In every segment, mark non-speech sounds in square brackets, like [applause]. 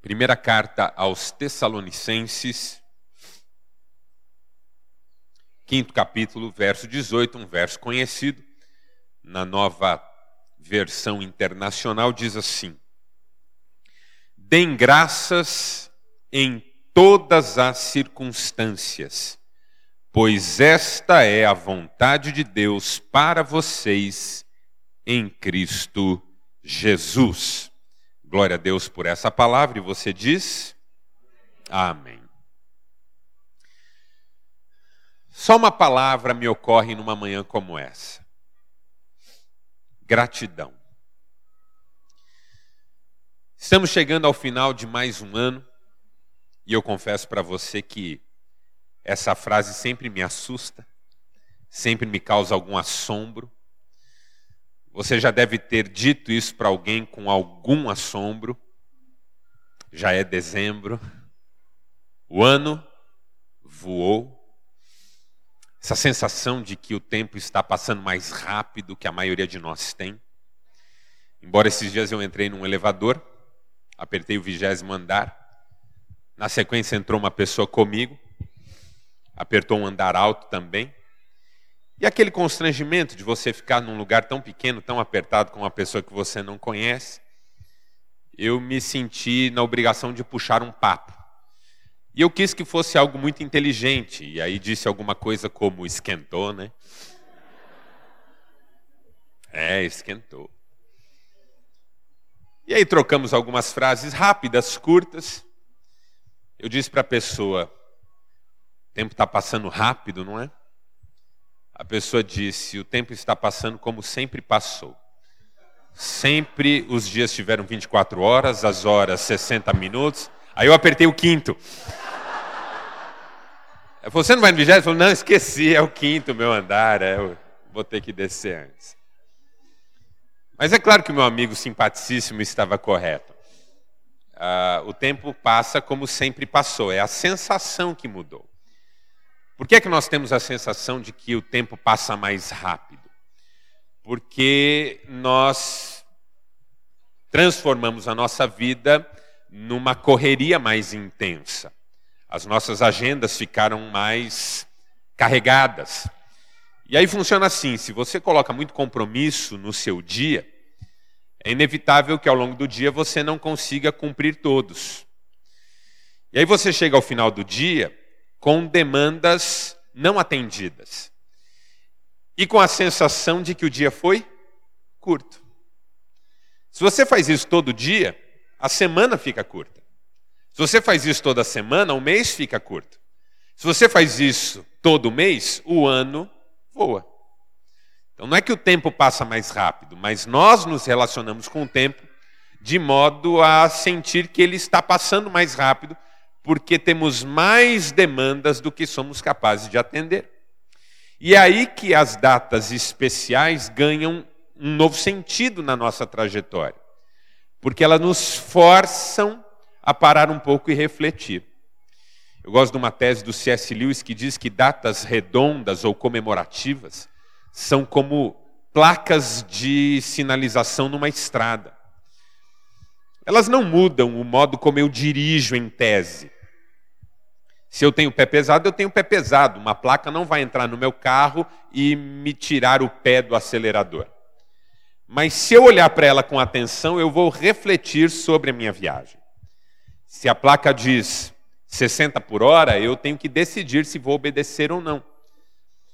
Primeira carta aos Tessalonicenses, quinto capítulo, verso 18, um verso conhecido. Na nova versão internacional diz assim: Deem graças em todas as circunstâncias, pois esta é a vontade de Deus para vocês em Cristo Jesus. Glória a Deus por essa palavra, e você diz: Amém. Só uma palavra me ocorre numa manhã como essa: gratidão. Estamos chegando ao final de mais um ano, e eu confesso para você que essa frase sempre me assusta, sempre me causa algum assombro. Você já deve ter dito isso para alguém com algum assombro. Já é dezembro. O ano voou. Essa sensação de que o tempo está passando mais rápido que a maioria de nós tem. Embora esses dias eu entrei num elevador, apertei o vigésimo andar. Na sequência entrou uma pessoa comigo, apertou um andar alto também. E aquele constrangimento de você ficar num lugar tão pequeno, tão apertado com uma pessoa que você não conhece, eu me senti na obrigação de puxar um papo. E eu quis que fosse algo muito inteligente, e aí disse alguma coisa como esquentou, né? É, esquentou. E aí trocamos algumas frases rápidas, curtas. Eu disse para a pessoa: o tempo está passando rápido, não é? A pessoa disse: O tempo está passando como sempre passou. Sempre os dias tiveram 24 horas, as horas 60 minutos. Aí eu apertei o quinto. Você não vai no vigésimo? Falou, não, esqueci, é o quinto meu andar, é, eu vou ter que descer antes. Mas é claro que o meu amigo simpaticíssimo estava correto. Ah, o tempo passa como sempre passou, é a sensação que mudou. Por que é que nós temos a sensação de que o tempo passa mais rápido? Porque nós transformamos a nossa vida numa correria mais intensa. As nossas agendas ficaram mais carregadas. E aí funciona assim: se você coloca muito compromisso no seu dia, é inevitável que ao longo do dia você não consiga cumprir todos. E aí você chega ao final do dia com demandas não atendidas. E com a sensação de que o dia foi curto. Se você faz isso todo dia, a semana fica curta. Se você faz isso toda semana, o mês fica curto. Se você faz isso todo mês, o ano voa. Então não é que o tempo passa mais rápido, mas nós nos relacionamos com o tempo de modo a sentir que ele está passando mais rápido porque temos mais demandas do que somos capazes de atender. E é aí que as datas especiais ganham um novo sentido na nossa trajetória, porque elas nos forçam a parar um pouco e refletir. Eu gosto de uma tese do C.S. Lewis que diz que datas redondas ou comemorativas são como placas de sinalização numa estrada. Elas não mudam o modo como eu dirijo em tese, se eu tenho pé pesado, eu tenho pé pesado. Uma placa não vai entrar no meu carro e me tirar o pé do acelerador. Mas se eu olhar para ela com atenção, eu vou refletir sobre a minha viagem. Se a placa diz 60 por hora, eu tenho que decidir se vou obedecer ou não.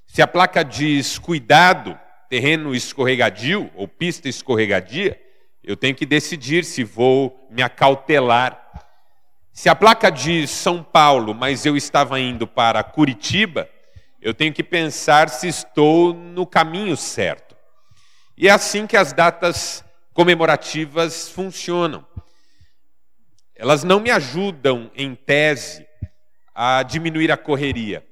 Se a placa diz cuidado, terreno escorregadio ou pista escorregadia, eu tenho que decidir se vou me acautelar se a placa diz São Paulo, mas eu estava indo para Curitiba, eu tenho que pensar se estou no caminho certo. E é assim que as datas comemorativas funcionam. Elas não me ajudam, em tese, a diminuir a correria,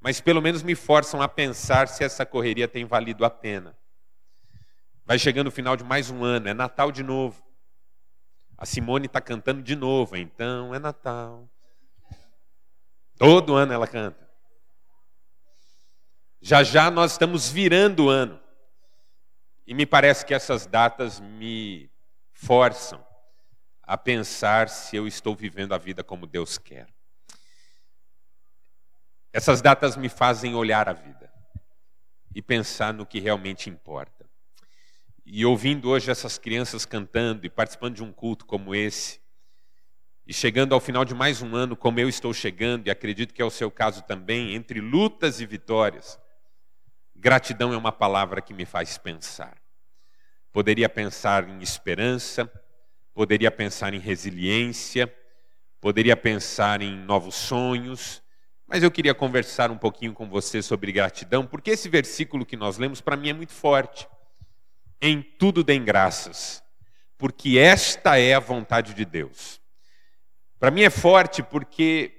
mas pelo menos me forçam a pensar se essa correria tem valido a pena. Vai chegando o final de mais um ano, é Natal de novo. A Simone está cantando de novo, então é Natal. Todo ano ela canta. Já já nós estamos virando o ano. E me parece que essas datas me forçam a pensar se eu estou vivendo a vida como Deus quer. Essas datas me fazem olhar a vida e pensar no que realmente importa. E ouvindo hoje essas crianças cantando e participando de um culto como esse, e chegando ao final de mais um ano, como eu estou chegando, e acredito que é o seu caso também, entre lutas e vitórias, gratidão é uma palavra que me faz pensar. Poderia pensar em esperança, poderia pensar em resiliência, poderia pensar em novos sonhos, mas eu queria conversar um pouquinho com você sobre gratidão, porque esse versículo que nós lemos para mim é muito forte. Em tudo deem graças, porque esta é a vontade de Deus. Para mim é forte porque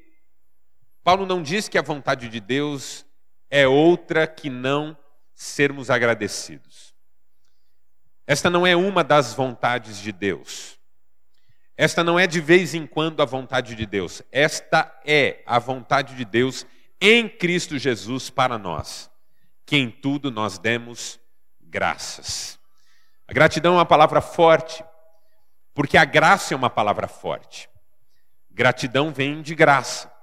Paulo não diz que a vontade de Deus é outra que não sermos agradecidos. Esta não é uma das vontades de Deus. Esta não é de vez em quando a vontade de Deus. Esta é a vontade de Deus em Cristo Jesus para nós, que em tudo nós demos graças. A gratidão é uma palavra forte, porque a graça é uma palavra forte. Gratidão vem de graça.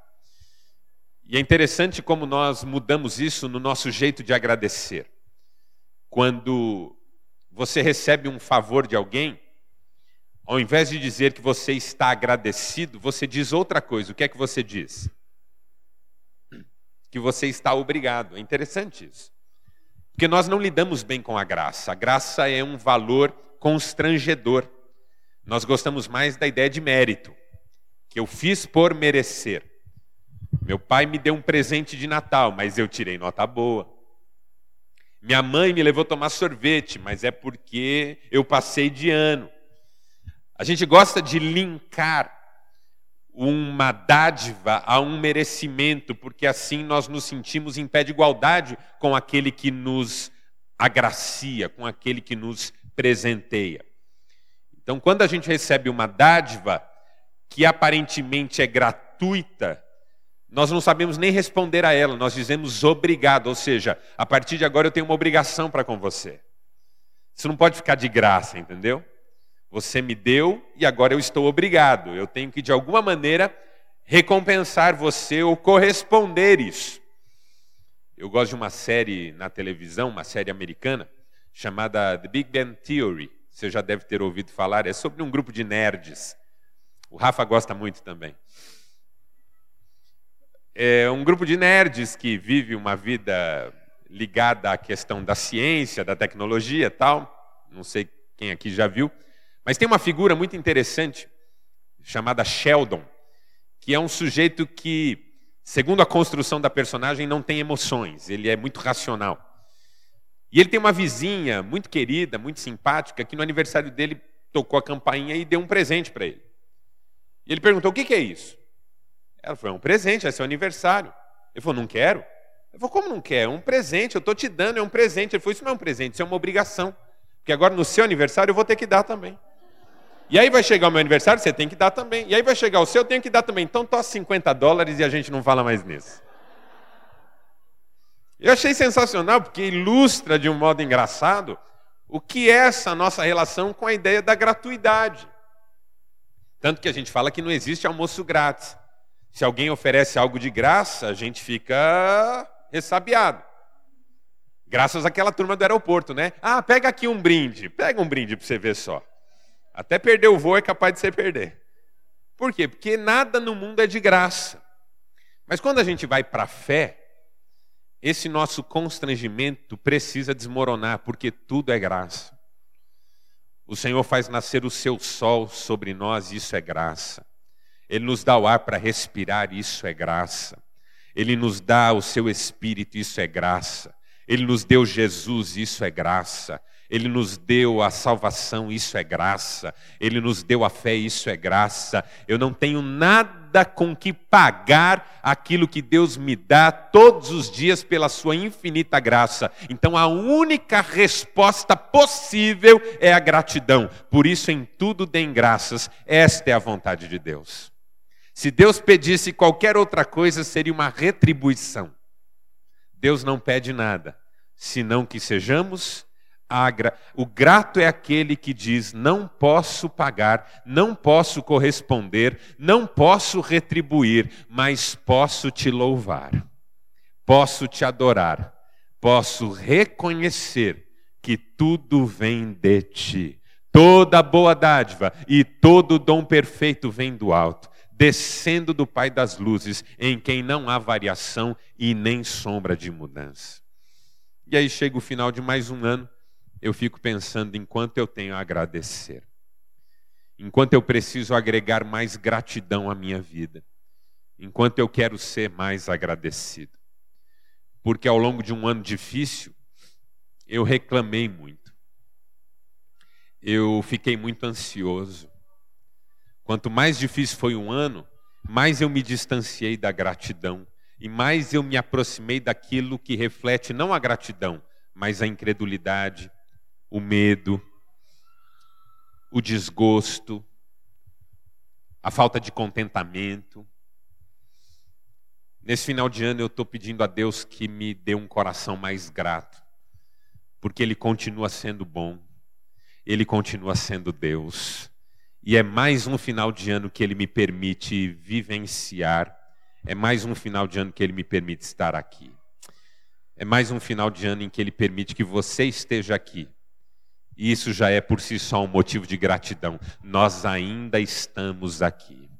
E é interessante como nós mudamos isso no nosso jeito de agradecer. Quando você recebe um favor de alguém, ao invés de dizer que você está agradecido, você diz outra coisa. O que é que você diz? Que você está obrigado. É interessante isso. Porque nós não lidamos bem com a graça. A graça é um valor constrangedor. Nós gostamos mais da ideia de mérito que eu fiz por merecer. Meu pai me deu um presente de Natal, mas eu tirei nota boa. Minha mãe me levou tomar sorvete, mas é porque eu passei de ano. A gente gosta de linkar uma dádiva a um merecimento, porque assim nós nos sentimos em pé de igualdade com aquele que nos agracia, com aquele que nos presenteia. Então, quando a gente recebe uma dádiva, que aparentemente é gratuita, nós não sabemos nem responder a ela, nós dizemos obrigado, ou seja, a partir de agora eu tenho uma obrigação para com você. Isso não pode ficar de graça, entendeu? Você me deu e agora eu estou obrigado. Eu tenho que, de alguma maneira, recompensar você ou corresponder isso. Eu gosto de uma série na televisão, uma série americana, chamada The Big Bang Theory. Você já deve ter ouvido falar. É sobre um grupo de nerds o Rafa gosta muito também. É um grupo de nerds que vive uma vida ligada à questão da ciência, da tecnologia tal. Não sei quem aqui já viu. Mas tem uma figura muito interessante chamada Sheldon, que é um sujeito que, segundo a construção da personagem, não tem emoções, ele é muito racional. E ele tem uma vizinha muito querida, muito simpática, que no aniversário dele tocou a campainha e deu um presente para ele. E ele perguntou: o que, que é isso? Ela falou: é um presente, é seu aniversário. Ele falou: não quero. Ele falou: como não quer? É um presente, eu estou te dando, é um presente. Ele falou: isso não é um presente, isso é uma obrigação. Porque agora no seu aniversário eu vou ter que dar também. E aí vai chegar o meu aniversário, você tem que dar também. E aí vai chegar o seu, eu tenho que dar também. Então tosse 50 dólares e a gente não fala mais nisso. Eu achei sensacional, porque ilustra de um modo engraçado o que é essa nossa relação com a ideia da gratuidade. Tanto que a gente fala que não existe almoço grátis. Se alguém oferece algo de graça, a gente fica ressabiado. Graças àquela turma do aeroporto, né? Ah, pega aqui um brinde. Pega um brinde para você ver só. Até perder o voo é capaz de você perder. Por quê? Porque nada no mundo é de graça. Mas quando a gente vai para a fé, esse nosso constrangimento precisa desmoronar, porque tudo é graça. O Senhor faz nascer o seu sol sobre nós, isso é graça. Ele nos dá o ar para respirar, isso é graça. Ele nos dá o seu espírito, isso é graça. Ele nos deu Jesus, isso é graça. Ele nos deu a salvação, isso é graça. Ele nos deu a fé, isso é graça. Eu não tenho nada com que pagar aquilo que Deus me dá todos os dias pela sua infinita graça. Então a única resposta possível é a gratidão. Por isso, em tudo deem graças. Esta é a vontade de Deus. Se Deus pedisse qualquer outra coisa, seria uma retribuição. Deus não pede nada, senão que sejamos agra... o grato é aquele que diz: não posso pagar, não posso corresponder, não posso retribuir, mas posso te louvar, posso te adorar, posso reconhecer que tudo vem de ti. Toda boa dádiva e todo dom perfeito vem do alto, descendo do Pai das luzes, em quem não há variação e nem sombra de mudança. E aí chega o final de mais um ano, eu fico pensando em quanto eu tenho a agradecer, enquanto eu preciso agregar mais gratidão à minha vida, enquanto eu quero ser mais agradecido. Porque ao longo de um ano difícil, eu reclamei muito, eu fiquei muito ansioso. Quanto mais difícil foi um ano, mais eu me distanciei da gratidão e mais eu me aproximei daquilo que reflete não a gratidão, mas a incredulidade, o medo, o desgosto, a falta de contentamento. Nesse final de ano eu estou pedindo a Deus que me dê um coração mais grato, porque Ele continua sendo bom, Ele continua sendo Deus, e é mais um final de ano que Ele me permite vivenciar é mais um final de ano que Ele me permite estar aqui. É mais um final de ano em que Ele permite que você esteja aqui. E isso já é por si só um motivo de gratidão. Nós ainda estamos aqui.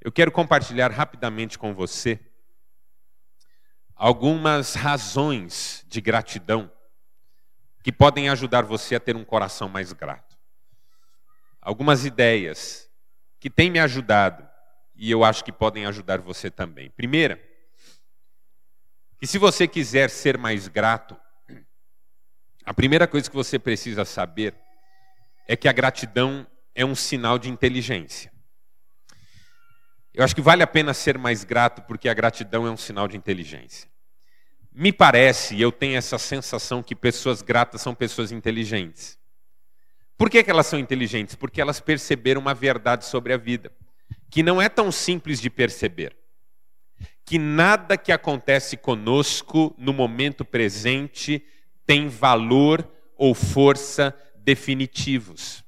Eu quero compartilhar rapidamente com você algumas razões de gratidão que podem ajudar você a ter um coração mais grato. Algumas ideias que têm me ajudado e eu acho que podem ajudar você também. Primeira, que se você quiser ser mais grato, a primeira coisa que você precisa saber é que a gratidão é um sinal de inteligência. Eu acho que vale a pena ser mais grato porque a gratidão é um sinal de inteligência. Me parece, eu tenho essa sensação que pessoas gratas são pessoas inteligentes. Por que, que elas são inteligentes? Porque elas perceberam uma verdade sobre a vida que não é tão simples de perceber. Que nada que acontece conosco no momento presente tem valor ou força definitivos.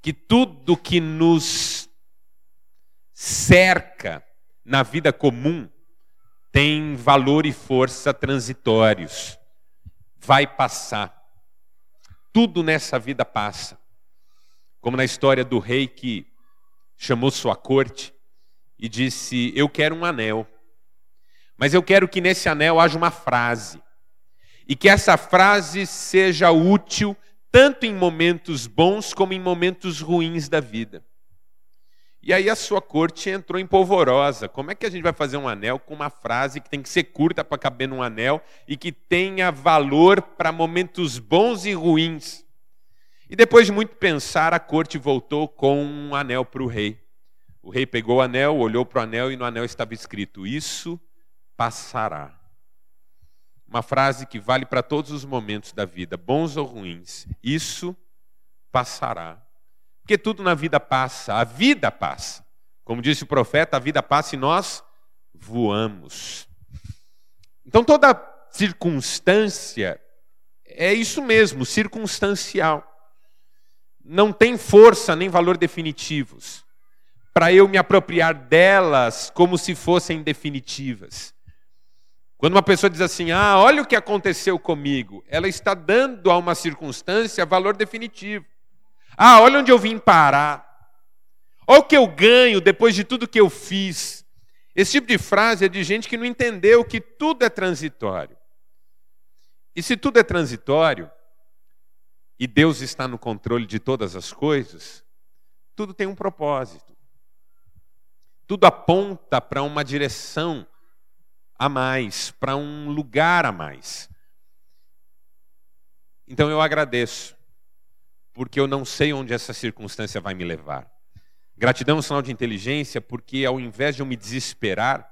Que tudo que nos cerca na vida comum tem valor e força transitórios. Vai passar. Tudo nessa vida passa. Como na história do rei que chamou sua corte e disse: Eu quero um anel, mas eu quero que nesse anel haja uma frase, e que essa frase seja útil tanto em momentos bons como em momentos ruins da vida. E aí a sua corte entrou em polvorosa. Como é que a gente vai fazer um anel com uma frase que tem que ser curta para caber num anel e que tenha valor para momentos bons e ruins? E depois de muito pensar, a corte voltou com um anel para o rei. O rei pegou o anel, olhou para o anel e no anel estava escrito: Isso passará. Uma frase que vale para todos os momentos da vida, bons ou ruins. Isso passará. Porque tudo na vida passa, a vida passa. Como disse o profeta, a vida passa e nós voamos. Então toda circunstância é isso mesmo, circunstancial não tem força nem valor definitivos, para eu me apropriar delas como se fossem definitivas. Quando uma pessoa diz assim, ah, olha o que aconteceu comigo, ela está dando a uma circunstância valor definitivo. Ah, olha onde eu vim parar. Olha o que eu ganho depois de tudo que eu fiz. Esse tipo de frase é de gente que não entendeu que tudo é transitório. E se tudo é transitório, e Deus está no controle de todas as coisas, tudo tem um propósito. Tudo aponta para uma direção a mais, para um lugar a mais. Então eu agradeço, porque eu não sei onde essa circunstância vai me levar. Gratidão é um sinal de inteligência, porque ao invés de eu me desesperar,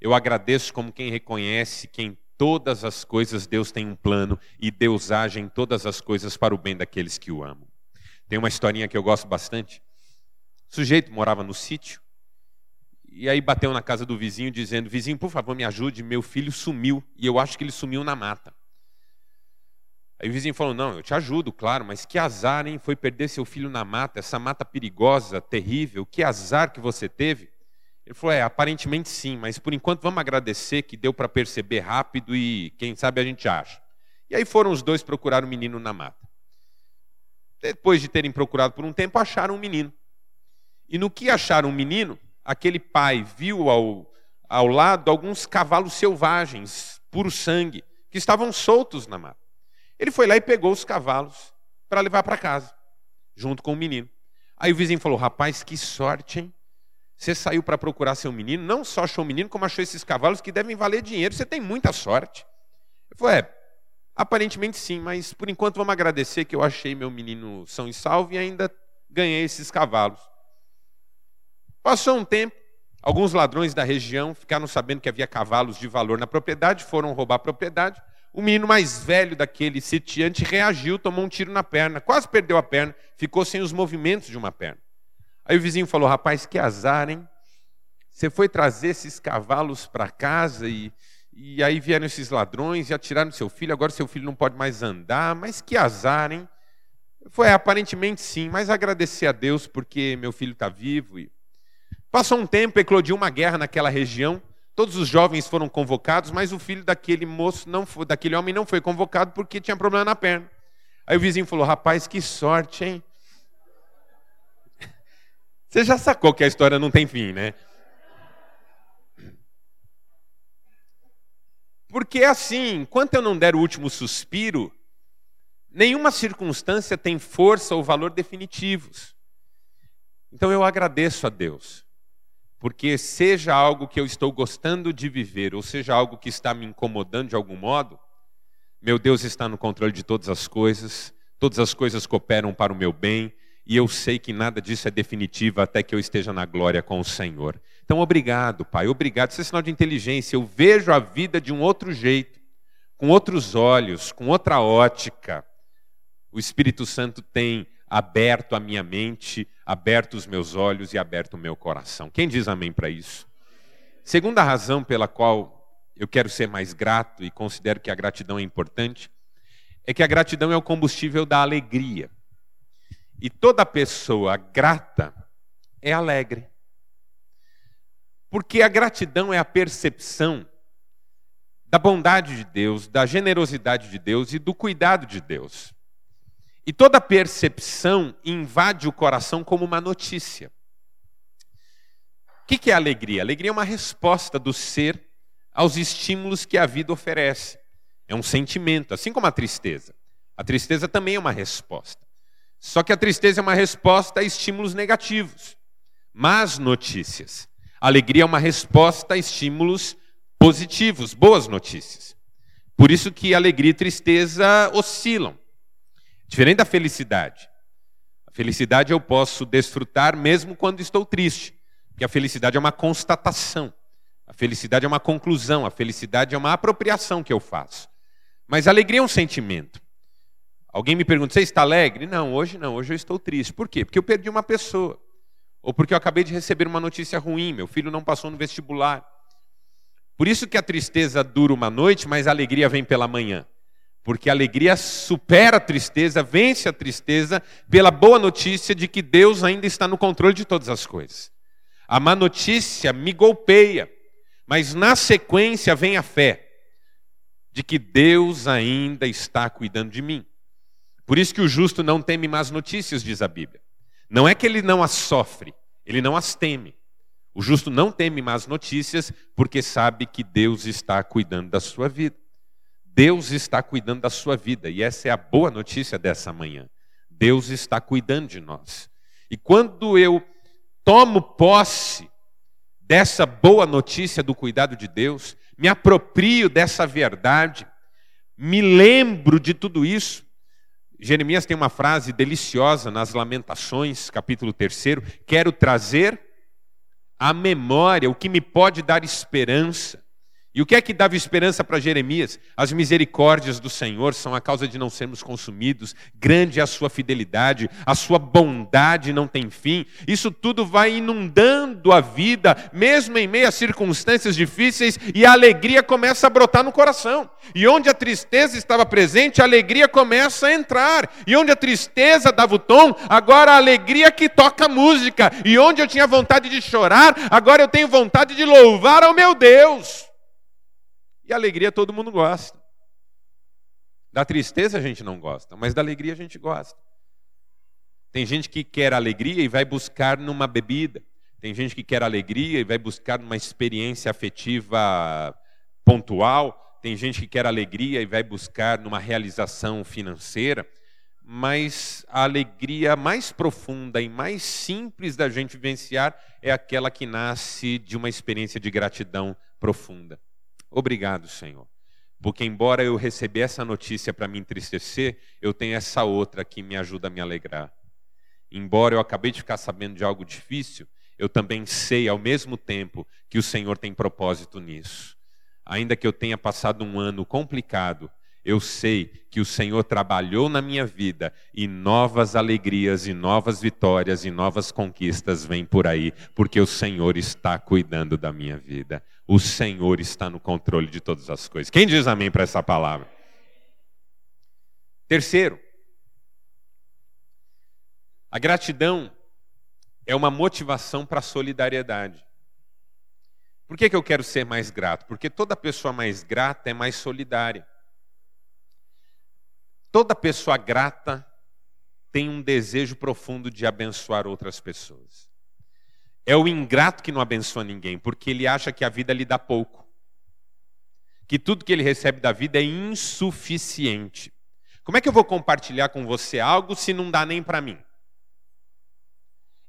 eu agradeço como quem reconhece quem todas as coisas Deus tem um plano e Deus age em todas as coisas para o bem daqueles que o amam. Tem uma historinha que eu gosto bastante. O sujeito morava no sítio e aí bateu na casa do vizinho dizendo: Vizinho, por favor, me ajude, meu filho sumiu e eu acho que ele sumiu na mata. Aí o vizinho falou: Não, eu te ajudo, claro, mas que azar, hein? Foi perder seu filho na mata, essa mata perigosa, terrível, que azar que você teve. Ele falou: É, aparentemente sim, mas por enquanto vamos agradecer que deu para perceber rápido e quem sabe a gente acha. E aí foram os dois procurar o menino na mata. Depois de terem procurado por um tempo, acharam um menino. E no que acharam um menino, aquele pai viu ao, ao lado alguns cavalos selvagens, puro sangue, que estavam soltos na mata. Ele foi lá e pegou os cavalos para levar para casa, junto com o menino. Aí o vizinho falou: Rapaz, que sorte, hein? Você saiu para procurar seu menino, não só achou o menino, como achou esses cavalos que devem valer dinheiro. Você tem muita sorte. Ele falou: É, aparentemente sim, mas por enquanto vamos agradecer que eu achei meu menino são e salvo e ainda ganhei esses cavalos. Passou um tempo, alguns ladrões da região ficaram sabendo que havia cavalos de valor na propriedade, foram roubar a propriedade. O menino mais velho daquele sitiante reagiu, tomou um tiro na perna, quase perdeu a perna, ficou sem os movimentos de uma perna. Aí o vizinho falou: Rapaz, que azar, hein? Você foi trazer esses cavalos para casa e, e aí vieram esses ladrões e atiraram seu filho, agora seu filho não pode mais andar, mas que azar, hein? Foi, aparentemente sim, mas agradecer a Deus porque meu filho está vivo. E... Passou um tempo, eclodiu uma guerra naquela região. Todos os jovens foram convocados, mas o filho daquele moço, não foi, daquele homem, não foi convocado porque tinha problema na perna. Aí o vizinho falou: Rapaz, que sorte, hein? [laughs] Você já sacou que a história não tem fim, né? Porque assim, enquanto eu não der o último suspiro, nenhuma circunstância tem força ou valor definitivos. Então eu agradeço a Deus porque seja algo que eu estou gostando de viver, ou seja algo que está me incomodando de algum modo, meu Deus está no controle de todas as coisas, todas as coisas cooperam para o meu bem, e eu sei que nada disso é definitivo até que eu esteja na glória com o Senhor. Então, obrigado, Pai, obrigado. Isso é sinal de inteligência. Eu vejo a vida de um outro jeito, com outros olhos, com outra ótica. O Espírito Santo tem aberto a minha mente, aberto os meus olhos e aberto o meu coração. Quem diz amém para isso? Segunda razão pela qual eu quero ser mais grato e considero que a gratidão é importante é que a gratidão é o combustível da alegria. E toda pessoa grata é alegre. Porque a gratidão é a percepção da bondade de Deus, da generosidade de Deus e do cuidado de Deus. E toda percepção invade o coração como uma notícia. O que é alegria? Alegria é uma resposta do ser aos estímulos que a vida oferece. É um sentimento, assim como a tristeza. A tristeza também é uma resposta. Só que a tristeza é uma resposta a estímulos negativos, más notícias. A alegria é uma resposta a estímulos positivos, boas notícias. Por isso que alegria e tristeza oscilam. Diferente da felicidade. A felicidade eu posso desfrutar mesmo quando estou triste, porque a felicidade é uma constatação. A felicidade é uma conclusão, a felicidade é uma apropriação que eu faço. Mas alegria é um sentimento. Alguém me pergunta: "Você está alegre?" Não, hoje não, hoje eu estou triste. Por quê? Porque eu perdi uma pessoa. Ou porque eu acabei de receber uma notícia ruim, meu filho não passou no vestibular. Por isso que a tristeza dura uma noite, mas a alegria vem pela manhã. Porque a alegria supera a tristeza, vence a tristeza, pela boa notícia de que Deus ainda está no controle de todas as coisas. A má notícia me golpeia, mas na sequência vem a fé de que Deus ainda está cuidando de mim. Por isso que o justo não teme más notícias, diz a Bíblia. Não é que ele não as sofre, ele não as teme. O justo não teme más notícias porque sabe que Deus está cuidando da sua vida. Deus está cuidando da sua vida e essa é a boa notícia dessa manhã. Deus está cuidando de nós. E quando eu tomo posse dessa boa notícia do cuidado de Deus, me aproprio dessa verdade, me lembro de tudo isso. Jeremias tem uma frase deliciosa nas Lamentações, capítulo 3: Quero trazer à memória o que me pode dar esperança E o que é que dava esperança para Jeremias? As misericórdias do Senhor são a causa de não sermos consumidos, grande é a sua fidelidade, a sua bondade não tem fim. Isso tudo vai inundando a vida, mesmo em meio a circunstâncias difíceis, e a alegria começa a brotar no coração. E onde a tristeza estava presente, a alegria começa a entrar. E onde a tristeza dava o tom, agora a alegria que toca a música. E onde eu tinha vontade de chorar, agora eu tenho vontade de louvar ao meu Deus. E alegria todo mundo gosta. Da tristeza a gente não gosta, mas da alegria a gente gosta. Tem gente que quer alegria e vai buscar numa bebida. Tem gente que quer alegria e vai buscar numa experiência afetiva pontual. Tem gente que quer alegria e vai buscar numa realização financeira. Mas a alegria mais profunda e mais simples da gente vivenciar é aquela que nasce de uma experiência de gratidão profunda. Obrigado, Senhor. Porque, embora eu recebi essa notícia para me entristecer, eu tenho essa outra que me ajuda a me alegrar. Embora eu acabei de ficar sabendo de algo difícil, eu também sei ao mesmo tempo que o Senhor tem propósito nisso. Ainda que eu tenha passado um ano complicado, eu sei que o Senhor trabalhou na minha vida e novas alegrias e novas vitórias e novas conquistas vêm por aí, porque o Senhor está cuidando da minha vida. O Senhor está no controle de todas as coisas. Quem diz amém para essa palavra? Terceiro, a gratidão é uma motivação para a solidariedade. Por que, que eu quero ser mais grato? Porque toda pessoa mais grata é mais solidária. Toda pessoa grata tem um desejo profundo de abençoar outras pessoas. É o ingrato que não abençoa ninguém, porque ele acha que a vida lhe dá pouco. Que tudo que ele recebe da vida é insuficiente. Como é que eu vou compartilhar com você algo se não dá nem para mim?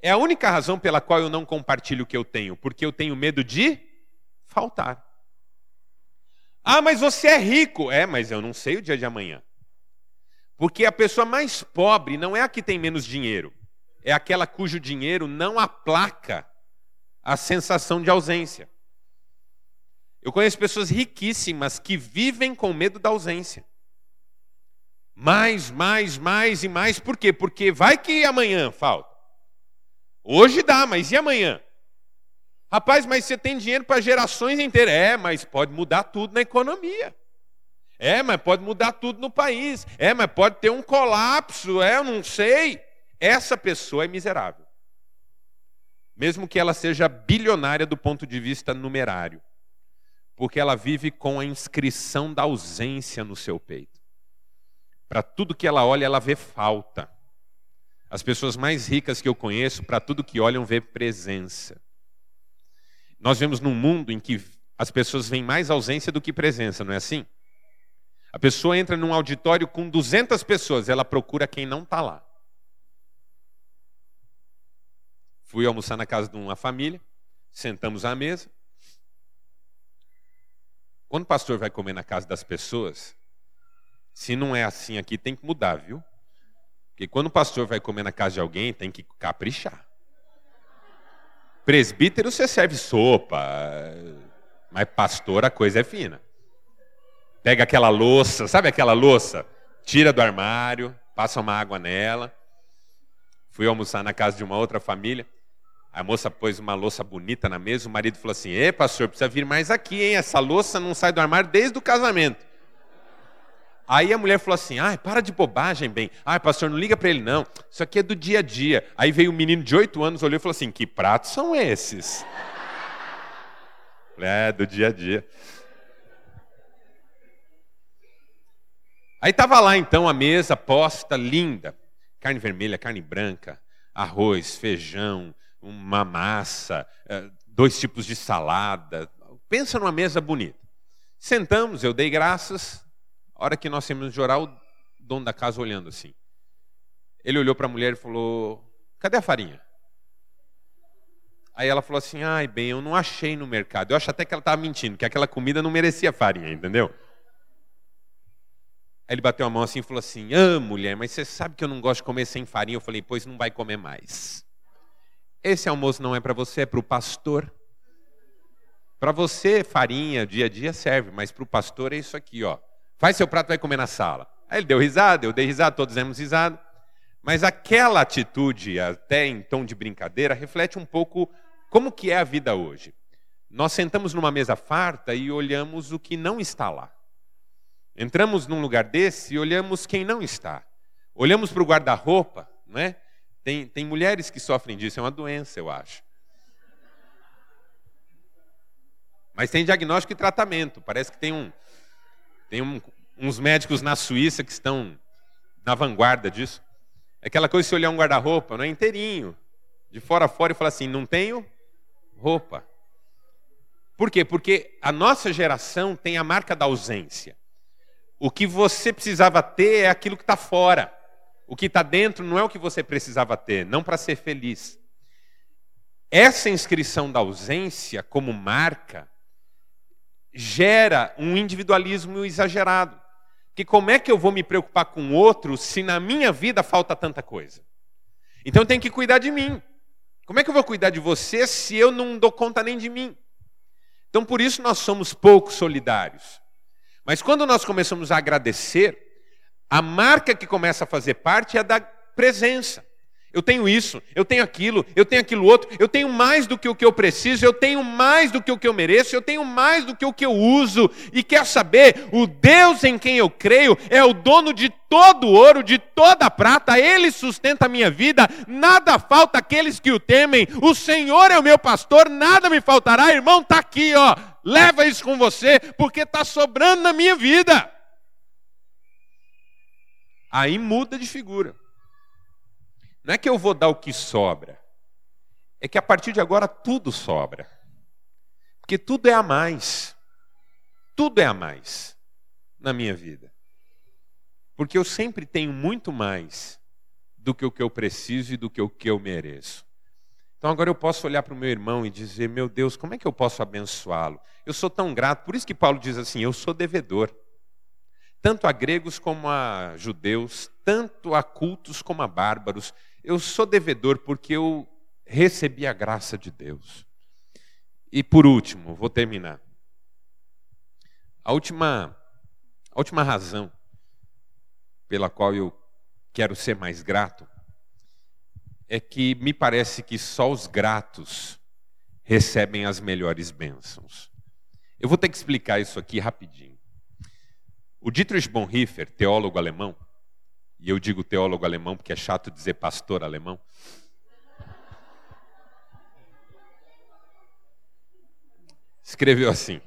É a única razão pela qual eu não compartilho o que eu tenho, porque eu tenho medo de faltar. Ah, mas você é rico. É, mas eu não sei o dia de amanhã. Porque a pessoa mais pobre não é a que tem menos dinheiro, é aquela cujo dinheiro não aplaca a sensação de ausência. Eu conheço pessoas riquíssimas que vivem com medo da ausência. Mais, mais, mais e mais. Por quê? Porque vai que amanhã falta. Hoje dá, mas e amanhã? Rapaz, mas você tem dinheiro para gerações inteiras. É, mas pode mudar tudo na economia. É, mas pode mudar tudo no país. É, mas pode ter um colapso. É, eu não sei. Essa pessoa é miserável. Mesmo que ela seja bilionária do ponto de vista numerário. Porque ela vive com a inscrição da ausência no seu peito. Para tudo que ela olha, ela vê falta. As pessoas mais ricas que eu conheço, para tudo que olham, vê presença. Nós vemos num mundo em que as pessoas veem mais ausência do que presença, não é assim? A pessoa entra num auditório com 200 pessoas, ela procura quem não está lá. Fui almoçar na casa de uma família, sentamos à mesa. Quando o pastor vai comer na casa das pessoas, se não é assim aqui, tem que mudar, viu? Porque quando o pastor vai comer na casa de alguém, tem que caprichar. Presbítero você serve sopa, mas pastor a coisa é fina. Pega aquela louça, sabe aquela louça? Tira do armário, passa uma água nela. Fui almoçar na casa de uma outra família. A moça pôs uma louça bonita na mesa. O marido falou assim: Ê, pastor, precisa vir mais aqui, hein? Essa louça não sai do armário desde o casamento. Aí a mulher falou assim: ai, para de bobagem, bem. Ai, pastor, não liga para ele, não. Isso aqui é do dia a dia. Aí veio um menino de oito anos, olhou e falou assim: que pratos são esses? É, do dia a dia. Aí estava lá então a mesa posta, linda. Carne vermelha, carne branca, arroz, feijão, uma massa, eh, dois tipos de salada. Pensa numa mesa bonita. Sentamos, eu dei graças. A hora que nós temos de orar, o dono da casa olhando assim. Ele olhou para a mulher e falou: Cadê a farinha? Aí ela falou assim: Ai, bem, eu não achei no mercado. Eu acho até que ela estava mentindo, que aquela comida não merecia farinha, entendeu? Aí ele bateu a mão assim e falou assim: Ah, mulher, mas você sabe que eu não gosto de comer sem farinha? Eu falei: Pois não vai comer mais. Esse almoço não é para você, é para o pastor. Para você, farinha, dia a dia serve, mas para o pastor é isso aqui, ó. Faz seu prato, vai comer na sala. Aí ele deu risada, eu dei risada, todos demos risada. Mas aquela atitude, até em tom de brincadeira, reflete um pouco como que é a vida hoje. Nós sentamos numa mesa farta e olhamos o que não está lá. Entramos num lugar desse e olhamos quem não está. Olhamos para o guarda-roupa, não é? Tem, tem mulheres que sofrem disso, é uma doença, eu acho. Mas tem diagnóstico e tratamento. Parece que tem, um, tem um, uns médicos na Suíça que estão na vanguarda disso. É aquela coisa de você olhar um guarda-roupa, não é inteirinho, de fora a fora e falar assim: não tenho roupa. Por quê? Porque a nossa geração tem a marca da ausência. O que você precisava ter é aquilo que está fora. O que está dentro não é o que você precisava ter, não para ser feliz. Essa inscrição da ausência como marca gera um individualismo exagerado. Que como é que eu vou me preocupar com outro se na minha vida falta tanta coisa? Então eu tenho que cuidar de mim. Como é que eu vou cuidar de você se eu não dou conta nem de mim? Então por isso nós somos pouco solidários. Mas quando nós começamos a agradecer, a marca que começa a fazer parte é a da presença. Eu tenho isso, eu tenho aquilo, eu tenho aquilo outro, eu tenho mais do que o que eu preciso, eu tenho mais do que o que eu mereço, eu tenho mais do que o que eu uso. E quer saber? O Deus em quem eu creio é o dono de todo ouro, de toda prata, ele sustenta a minha vida, nada falta aqueles que o temem. O Senhor é o meu pastor, nada me faltará. Irmão, está aqui, ó. Leva isso com você, porque está sobrando na minha vida. Aí muda de figura. Não é que eu vou dar o que sobra, é que a partir de agora tudo sobra. Porque tudo é a mais. Tudo é a mais na minha vida. Porque eu sempre tenho muito mais do que o que eu preciso e do que o que eu mereço. Então agora eu posso olhar para o meu irmão e dizer: meu Deus, como é que eu posso abençoá-lo? Eu sou tão grato. Por isso que Paulo diz assim: eu sou devedor. Tanto a gregos como a judeus, tanto a cultos como a bárbaros, eu sou devedor porque eu recebi a graça de Deus. E por último, vou terminar. A última, a última razão pela qual eu quero ser mais grato é que me parece que só os gratos recebem as melhores bênçãos. Eu vou ter que explicar isso aqui rapidinho. O Dietrich Bonhoeffer, teólogo alemão, e eu digo teólogo alemão porque é chato dizer pastor alemão. Escreveu assim: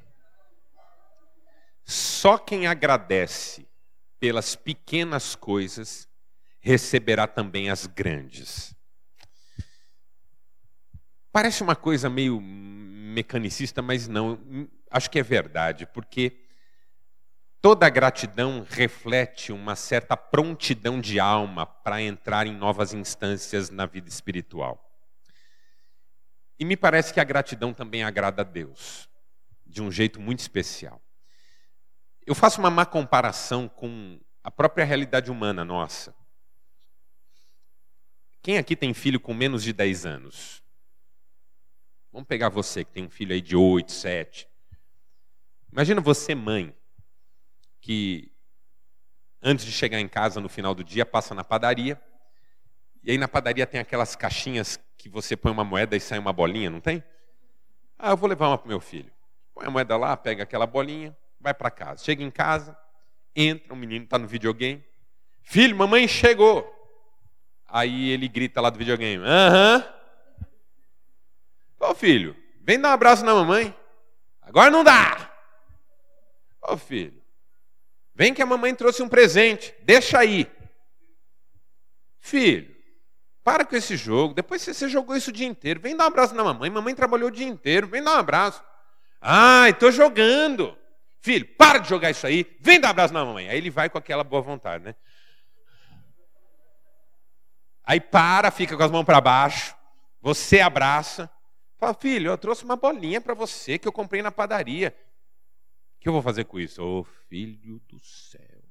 Só quem agradece pelas pequenas coisas receberá também as grandes. Parece uma coisa meio mecanicista, mas não, acho que é verdade, porque Toda gratidão reflete uma certa prontidão de alma para entrar em novas instâncias na vida espiritual. E me parece que a gratidão também agrada a Deus, de um jeito muito especial. Eu faço uma má comparação com a própria realidade humana nossa. Quem aqui tem filho com menos de 10 anos? Vamos pegar você que tem um filho aí de 8, 7. Imagina você, mãe, que antes de chegar em casa no final do dia passa na padaria. E aí na padaria tem aquelas caixinhas que você põe uma moeda e sai uma bolinha, não tem? Ah, eu vou levar uma para meu filho. Põe a moeda lá, pega aquela bolinha, vai para casa. Chega em casa, entra, o menino está no videogame. Filho, mamãe chegou. Aí ele grita lá do videogame: Aham. Ô filho, vem dar um abraço na mamãe. Agora não dá. Ô filho, Vem que a mamãe trouxe um presente, deixa aí. Filho, para com esse jogo. Depois você jogou isso o dia inteiro. Vem dar um abraço na mamãe. Mamãe trabalhou o dia inteiro. Vem dar um abraço. Ai, estou jogando. Filho, para de jogar isso aí. Vem dar um abraço na mamãe. Aí ele vai com aquela boa vontade, né? Aí para, fica com as mãos para baixo. Você abraça. Fala, filho, eu trouxe uma bolinha para você que eu comprei na padaria que eu vou fazer com isso? Ô oh, filho do céu.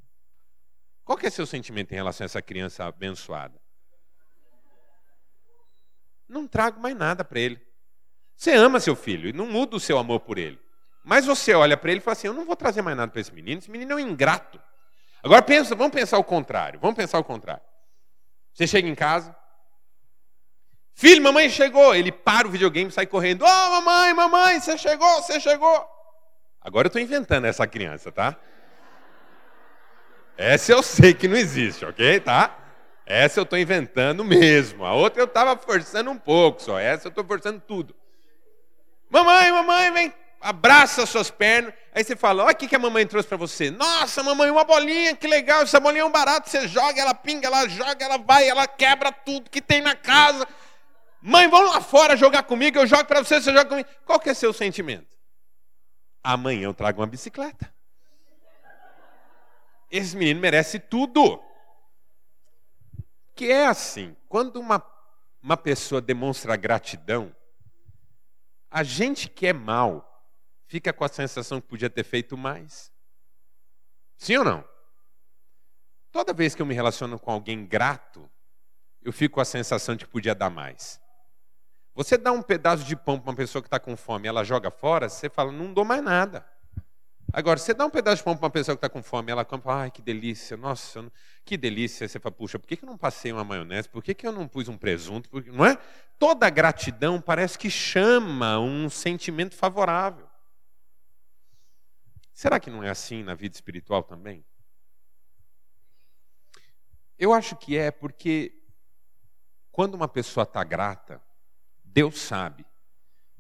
Qual que é seu sentimento em relação a essa criança abençoada? Não trago mais nada para ele. Você ama seu filho e não muda o seu amor por ele. Mas você olha para ele e fala assim: eu não vou trazer mais nada para esse menino, esse menino é um ingrato. Agora pensa, vamos pensar o contrário, vamos pensar o contrário. Você chega em casa, filho, mamãe chegou, ele para o videogame e sai correndo: Ô oh, mamãe, mamãe, você chegou, você chegou. Agora eu estou inventando essa criança, tá? Essa eu sei que não existe, ok? Tá? Essa eu estou inventando mesmo. A outra eu estava forçando um pouco só. Essa eu estou forçando tudo. Mamãe, mamãe, vem, abraça suas pernas. Aí você fala: Olha o que a mamãe trouxe para você. Nossa, mamãe, uma bolinha, que legal. Essa bolinha é um barato. Você joga, ela pinga, ela joga, ela vai, ela quebra tudo que tem na casa. Mãe, vamos lá fora jogar comigo. Eu jogo para você, você joga comigo. Qual que é seu sentimento? Amanhã eu trago uma bicicleta. Esse menino merece tudo. Que é assim: quando uma, uma pessoa demonstra gratidão, a gente que é mal fica com a sensação que podia ter feito mais. Sim ou não? Toda vez que eu me relaciono com alguém grato, eu fico com a sensação de que podia dar mais. Você dá um pedaço de pão para uma pessoa que está com fome, ela joga fora, você fala, não dou mais nada. Agora, você dá um pedaço de pão para uma pessoa que está com fome, ela come, ai, que delícia, nossa, que delícia. Você fala, puxa, por que, eu não passei uma maionese? Por que, eu não pus um presunto? Porque, não é? Toda gratidão parece que chama um sentimento favorável. Será que não é assim na vida espiritual também? Eu acho que é porque quando uma pessoa está grata, Deus sabe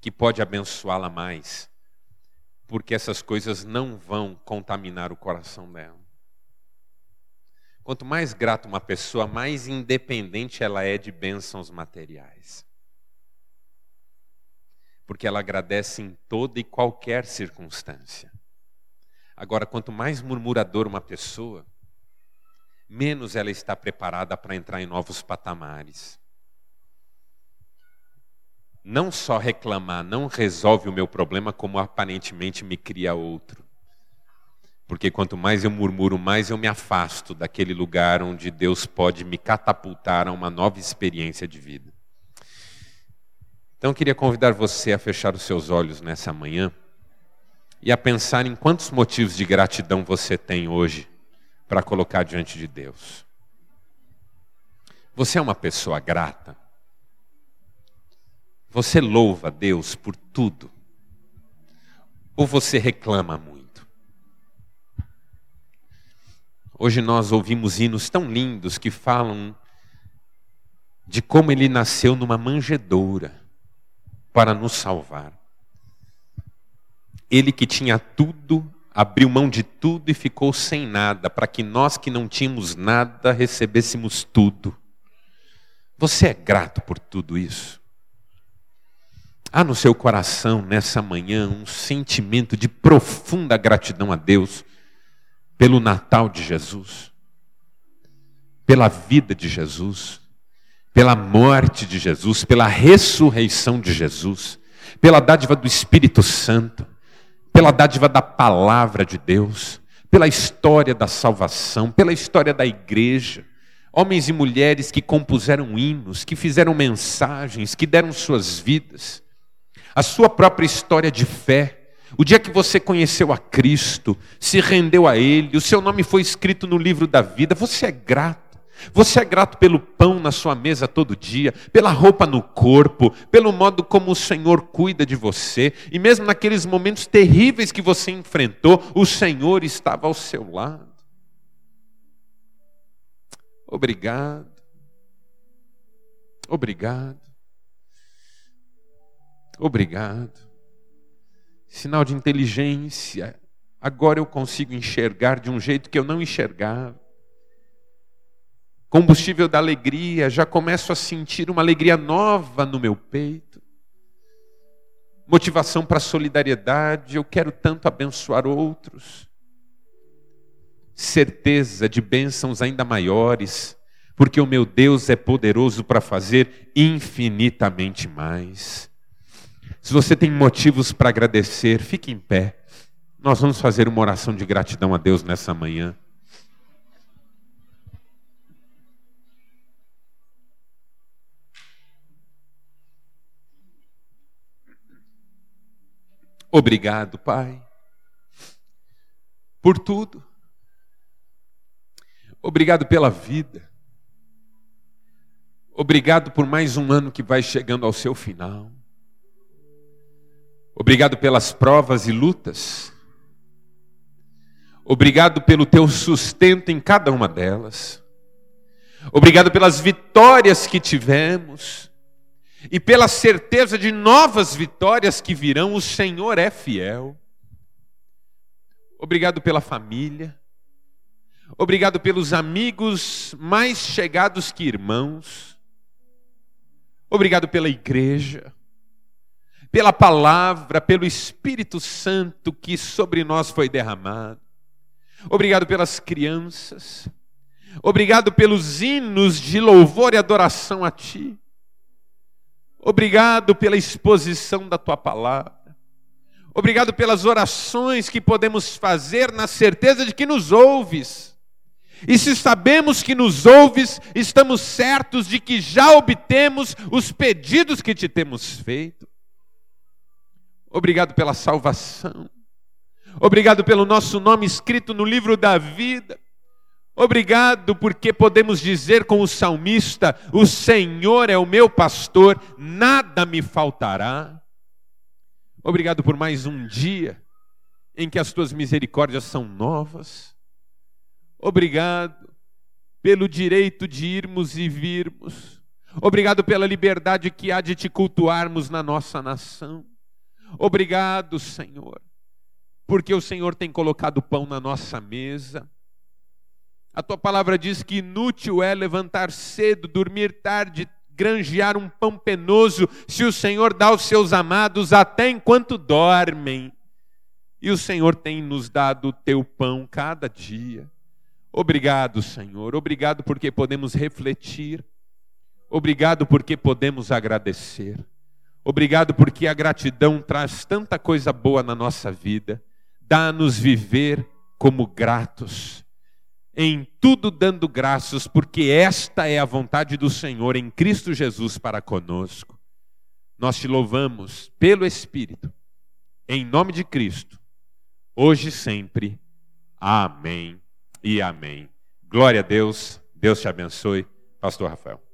que pode abençoá-la mais porque essas coisas não vão contaminar o coração dela. Quanto mais grata uma pessoa, mais independente ela é de bênçãos materiais. Porque ela agradece em toda e qualquer circunstância. Agora, quanto mais murmurador uma pessoa, menos ela está preparada para entrar em novos patamares não só reclamar não resolve o meu problema, como aparentemente me cria outro. Porque quanto mais eu murmuro, mais eu me afasto daquele lugar onde Deus pode me catapultar a uma nova experiência de vida. Então eu queria convidar você a fechar os seus olhos nessa manhã e a pensar em quantos motivos de gratidão você tem hoje para colocar diante de Deus. Você é uma pessoa grata? Você louva a Deus por tudo? Ou você reclama muito? Hoje nós ouvimos hinos tão lindos que falam de como ele nasceu numa manjedoura para nos salvar. Ele que tinha tudo, abriu mão de tudo e ficou sem nada, para que nós que não tínhamos nada recebêssemos tudo. Você é grato por tudo isso? Há no seu coração, nessa manhã, um sentimento de profunda gratidão a Deus pelo Natal de Jesus, pela vida de Jesus, pela morte de Jesus, pela ressurreição de Jesus, pela dádiva do Espírito Santo, pela dádiva da palavra de Deus, pela história da salvação, pela história da igreja. Homens e mulheres que compuseram hinos, que fizeram mensagens, que deram suas vidas a sua própria história de fé. O dia que você conheceu a Cristo, se rendeu a Ele, o seu nome foi escrito no livro da vida, você é grato. Você é grato pelo pão na sua mesa todo dia, pela roupa no corpo, pelo modo como o Senhor cuida de você, e mesmo naqueles momentos terríveis que você enfrentou, o Senhor estava ao seu lado. Obrigado. Obrigado. Obrigado. Sinal de inteligência. Agora eu consigo enxergar de um jeito que eu não enxergava. Combustível da alegria, já começo a sentir uma alegria nova no meu peito. Motivação para solidariedade, eu quero tanto abençoar outros. Certeza de bênçãos ainda maiores, porque o meu Deus é poderoso para fazer infinitamente mais. Se você tem motivos para agradecer, fique em pé. Nós vamos fazer uma oração de gratidão a Deus nessa manhã. Obrigado, Pai, por tudo. Obrigado pela vida. Obrigado por mais um ano que vai chegando ao seu final. Obrigado pelas provas e lutas. Obrigado pelo teu sustento em cada uma delas. Obrigado pelas vitórias que tivemos e pela certeza de novas vitórias que virão. O Senhor é fiel. Obrigado pela família. Obrigado pelos amigos mais chegados que irmãos. Obrigado pela igreja pela palavra, pelo Espírito Santo que sobre nós foi derramado. Obrigado pelas crianças. Obrigado pelos hinos de louvor e adoração a Ti. Obrigado pela exposição da Tua palavra. Obrigado pelas orações que podemos fazer na certeza de que nos ouves. E se sabemos que nos ouves, estamos certos de que já obtemos os pedidos que te temos feito. Obrigado pela salvação. Obrigado pelo nosso nome escrito no livro da vida. Obrigado porque podemos dizer com o salmista: O Senhor é o meu pastor, nada me faltará. Obrigado por mais um dia em que as tuas misericórdias são novas. Obrigado pelo direito de irmos e virmos. Obrigado pela liberdade que há de te cultuarmos na nossa nação. Obrigado, Senhor, porque o Senhor tem colocado pão na nossa mesa. A tua palavra diz que inútil é levantar cedo, dormir tarde, granjear um pão penoso, se o Senhor dá aos seus amados até enquanto dormem. E o Senhor tem nos dado o teu pão cada dia. Obrigado, Senhor. Obrigado porque podemos refletir. Obrigado porque podemos agradecer. Obrigado porque a gratidão traz tanta coisa boa na nossa vida. Dá-nos viver como gratos, em tudo dando graças, porque esta é a vontade do Senhor em Cristo Jesus para conosco. Nós te louvamos pelo Espírito, em nome de Cristo, hoje e sempre. Amém e amém. Glória a Deus. Deus te abençoe. Pastor Rafael.